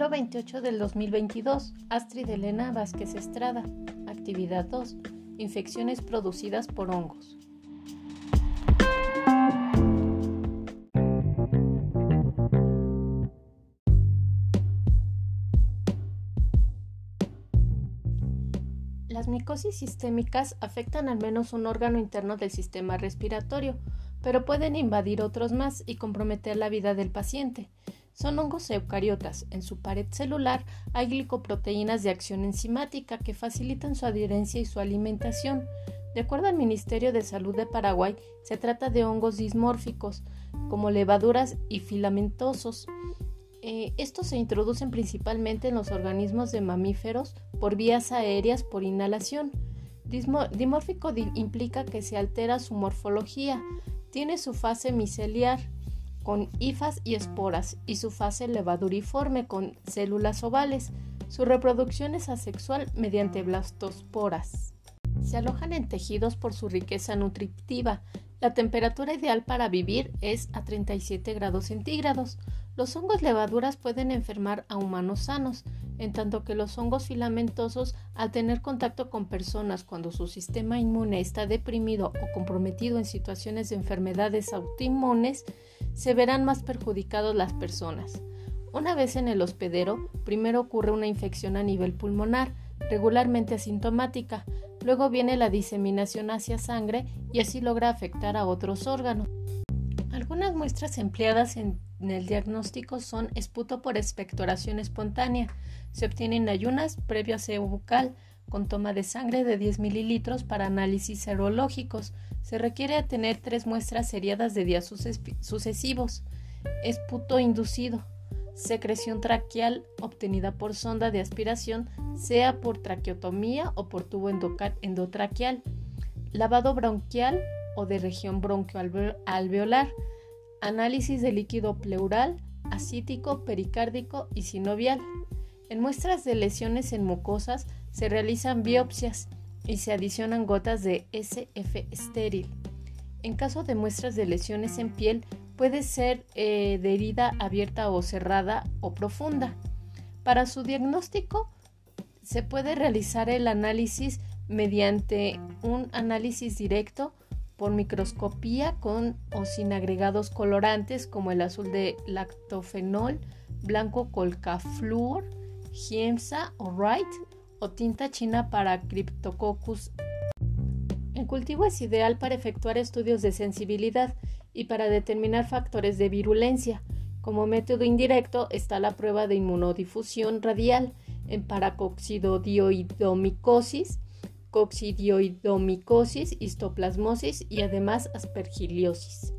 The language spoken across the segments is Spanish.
enero 28 del 2022, Astrid Elena Vázquez Estrada. Actividad 2. Infecciones producidas por hongos. Las micosis sistémicas afectan al menos un órgano interno del sistema respiratorio, pero pueden invadir otros más y comprometer la vida del paciente. Son hongos eucariotas. En su pared celular hay glicoproteínas de acción enzimática que facilitan su adherencia y su alimentación. De acuerdo al Ministerio de Salud de Paraguay, se trata de hongos dismórficos, como levaduras y filamentosos. Eh, estos se introducen principalmente en los organismos de mamíferos por vías aéreas por inhalación. dimórfico implica que se altera su morfología, tiene su fase miceliar con hifas y esporas y su fase levaduriforme con células ovales. Su reproducción es asexual mediante blastosporas. Se alojan en tejidos por su riqueza nutritiva. La temperatura ideal para vivir es a 37 grados centígrados. Los hongos levaduras pueden enfermar a humanos sanos, en tanto que los hongos filamentosos, al tener contacto con personas cuando su sistema inmune está deprimido o comprometido en situaciones de enfermedades autoinmunes, se verán más perjudicados las personas. Una vez en el hospedero, primero ocurre una infección a nivel pulmonar, regularmente asintomática, luego viene la diseminación hacia sangre y así logra afectar a otros órganos. Algunas muestras empleadas en, el diagnóstico son esputo por expectoración espontánea. Se obtiene en ayunas previo aseo bucal con toma de sangre de 10 mililitros para análisis serológicos. Se requiere tener tres muestras seriadas de días sucesivos. Esputo inducido. Secreción traqueal obtenida por sonda de aspiración, sea por traqueotomía o por tubo endotraqueal. Lavado bronquial o de región bronquioalveolar. Análisis de líquido pleural, acítico, pericárdico y sinovial. En muestras de lesiones en mucosas se realizan biopsias y se adicionan gotas de SF estéril. En caso de muestras de lesiones en piel, puede ser eh, de herida abierta o cerrada o profunda. Para su diagnóstico, se puede realizar el análisis mediante un análisis directo por microscopía con o sin agregados colorantes como el azul de lactofenol, blanco colcafluor, giemsa o Wright o tinta china para Cryptococcus. El cultivo es ideal para efectuar estudios de sensibilidad y para determinar factores de virulencia. Como método indirecto está la prueba de inmunodifusión radial en paracoxidodioidomicosis, coxidioidomicosis, histoplasmosis y además aspergiliosis.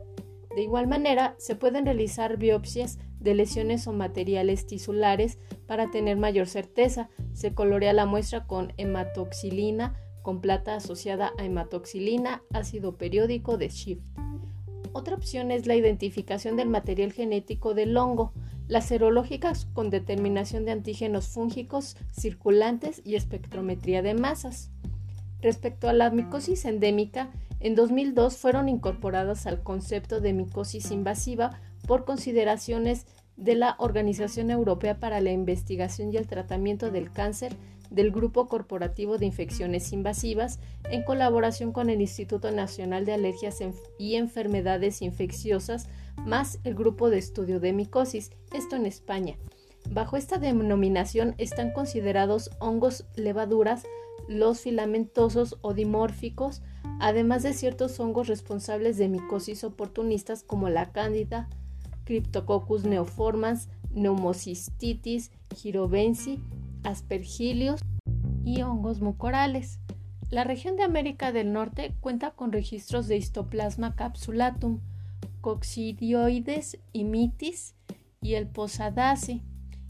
De igual manera, se pueden realizar biopsias de lesiones o materiales tisulares para tener mayor certeza. Se colorea la muestra con hematoxilina, con plata asociada a hematoxilina, ácido periódico de Schiff. Otra opción es la identificación del material genético del hongo, las serológicas con determinación de antígenos fúngicos circulantes y espectrometría de masas. Respecto a la micosis endémica, en 2002 fueron incorporadas al concepto de micosis invasiva por consideraciones de la Organización Europea para la Investigación y el Tratamiento del Cáncer del Grupo Corporativo de Infecciones Invasivas en colaboración con el Instituto Nacional de Alergias y Enfermedades Infecciosas más el Grupo de Estudio de Micosis, esto en España. Bajo esta denominación están considerados hongos levaduras los filamentosos o dimórficos, además de ciertos hongos responsables de micosis oportunistas como la cándida, Cryptococcus neoformans, neumocystitis, girobensi, aspergilios y hongos mucorales. La región de América del Norte cuenta con registros de histoplasma capsulatum, coccidioides imitis y el posadaceae,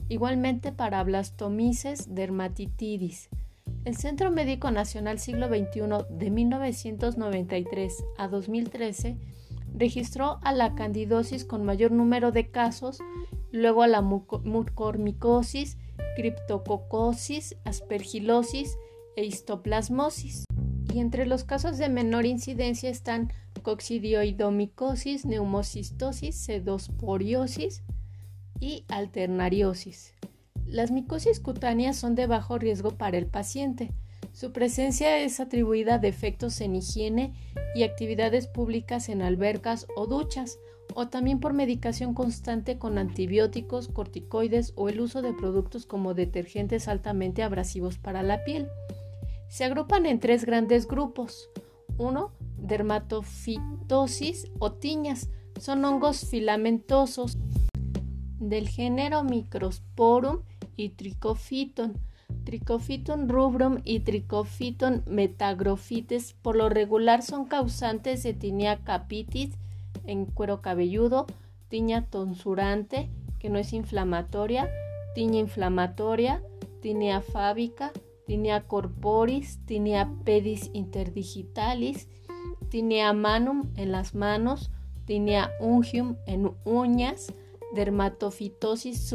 igualmente para blastomices dermatitidis. El Centro Médico Nacional Siglo XXI de 1993 a 2013 registró a la candidosis con mayor número de casos, luego a la mucormicosis, criptococosis, aspergilosis e histoplasmosis. Y entre los casos de menor incidencia están coccidioidomicosis, neumocistosis, sedosporiosis y alternariosis. Las micosis cutáneas son de bajo riesgo para el paciente. Su presencia es atribuida a defectos en higiene y actividades públicas en albercas o duchas, o también por medicación constante con antibióticos, corticoides o el uso de productos como detergentes altamente abrasivos para la piel. Se agrupan en tres grandes grupos. Uno, dermatofitosis o tiñas. Son hongos filamentosos del género Microsporum y Trichophyton. Trichophyton rubrum y Trichophyton metagrofites por lo regular son causantes de tinea capitis en cuero cabelludo, tiña tonsurante, que no es inflamatoria, tiña inflamatoria, tinea fábica, tinea corporis, tinea pedis interdigitalis, tinea manum en las tinea ungium en uñas, dermatofitosis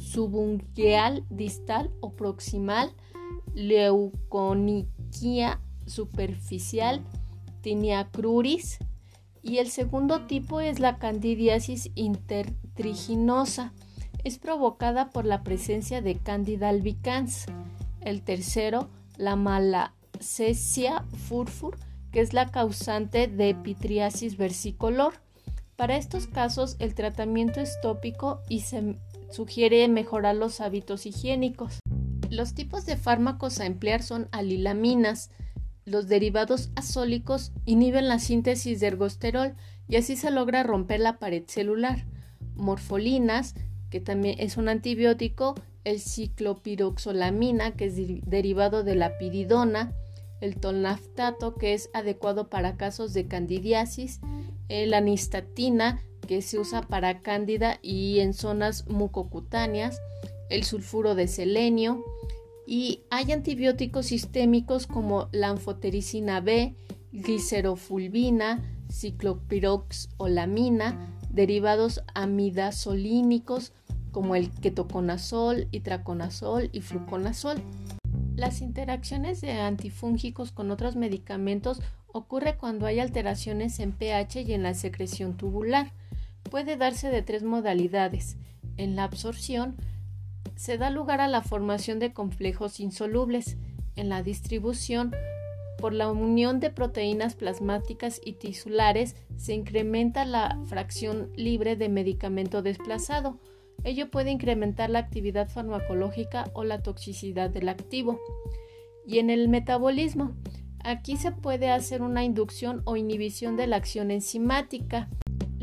subungueal distal o proximal, leuconiquia superficial, tinea cruris, y el segundo tipo es la candidiasis intertriginosa. Es provocada por la presencia de Candida albicans. El tercero, la malacesia furfur, que es la causante de epitriasis versicolor. Para estos casos, el tratamiento es tópico y se sugiere mejorar los hábitos higiénicos. Los tipos de fármacos a emplear son alilaminas, los derivados azólicos inhiben la síntesis de ergosterol y así se logra romper la pared celular. Morfolinas, que también es un antibiótico, el ciclopiroxolamina, que es derivado de la piridona, el tolnaftato, que es adecuado para casos de candidiasis, la anistatina, que se usa para cándida y en zonas mucocutáneas, el sulfuro de selenio, y hay antibióticos sistémicos como la anfotericina B, glicerofulvina, ciclopiroxolamina, derivados amidasolínicos como el ketoconazol, itraconazol y fluconazol. Las interacciones de antifúngicos con otros medicamentos ocurre cuando hay alteraciones en pH y en la secreción tubular. Puede darse de tres modalidades. En la absorción, se da lugar a la formación de complejos insolubles en la distribución. Por la unión de proteínas plasmáticas y tisulares se incrementa la fracción libre de medicamento desplazado. Ello puede incrementar la actividad farmacológica o la toxicidad del activo. Y en el metabolismo, aquí se puede hacer una inducción o inhibición de la acción enzimática.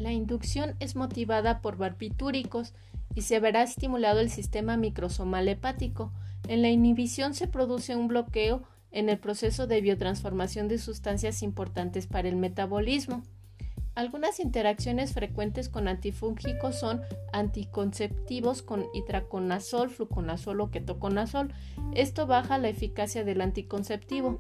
La inducción es motivada por barbitúricos y se verá estimulado el sistema microsomal hepático. En la inhibición se produce un bloqueo en el proceso de biotransformación de sustancias importantes para el metabolismo. Algunas interacciones frecuentes con antifúngicos son anticonceptivos con itraconazol, fluconazol o ketoconazol. Esto baja la eficacia del anticonceptivo.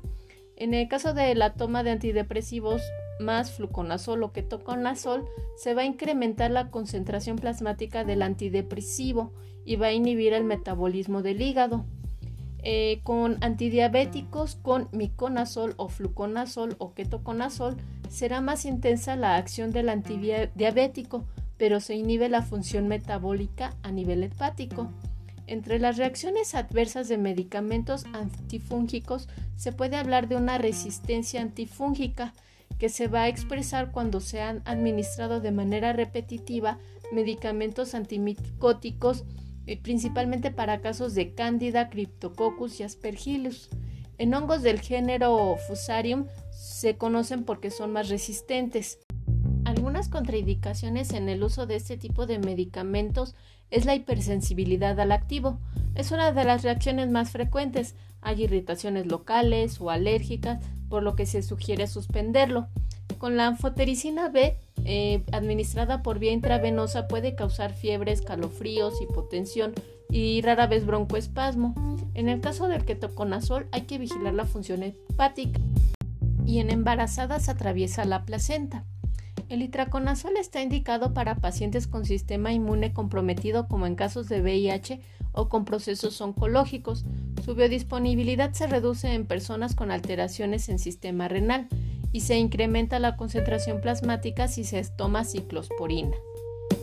En el caso de la toma de antidepresivos más fluconazol o ketoconazol, se va a incrementar la concentración plasmática del antidepresivo y va a inhibir el metabolismo del hígado. Eh, con antidiabéticos con miconazol o fluconazol o ketoconazol será más intensa la acción del antidiabético, pero se inhibe la función metabólica a nivel hepático. Entre las reacciones adversas de medicamentos antifúngicos se puede hablar de una resistencia antifúngica que se va a expresar cuando se han administrado de manera repetitiva medicamentos antimicóticos, eh, principalmente para casos de Candida, Cryptococcus y Aspergillus. En hongos del género Fusarium se conocen porque son más resistentes. Algunas contraindicaciones en el uso de este tipo de medicamentos es la hipersensibilidad al activo. Es una de las reacciones más frecuentes. Hay irritaciones locales o alérgicas, por lo que se sugiere suspenderlo. Con la anfotericina B, eh, administrada por vía intravenosa, puede causar fiebre, escalofríos, hipotensión y rara vez broncoespasmo. En el caso del ketoconazol hay que vigilar la función hepática y en embarazadas atraviesa la placenta. El itraconazol está indicado para pacientes con sistema inmune comprometido como en casos de VIH o con procesos oncológicos. Su biodisponibilidad se reduce en personas con alteraciones en sistema renal y se incrementa la concentración plasmática si se toma ciclosporina.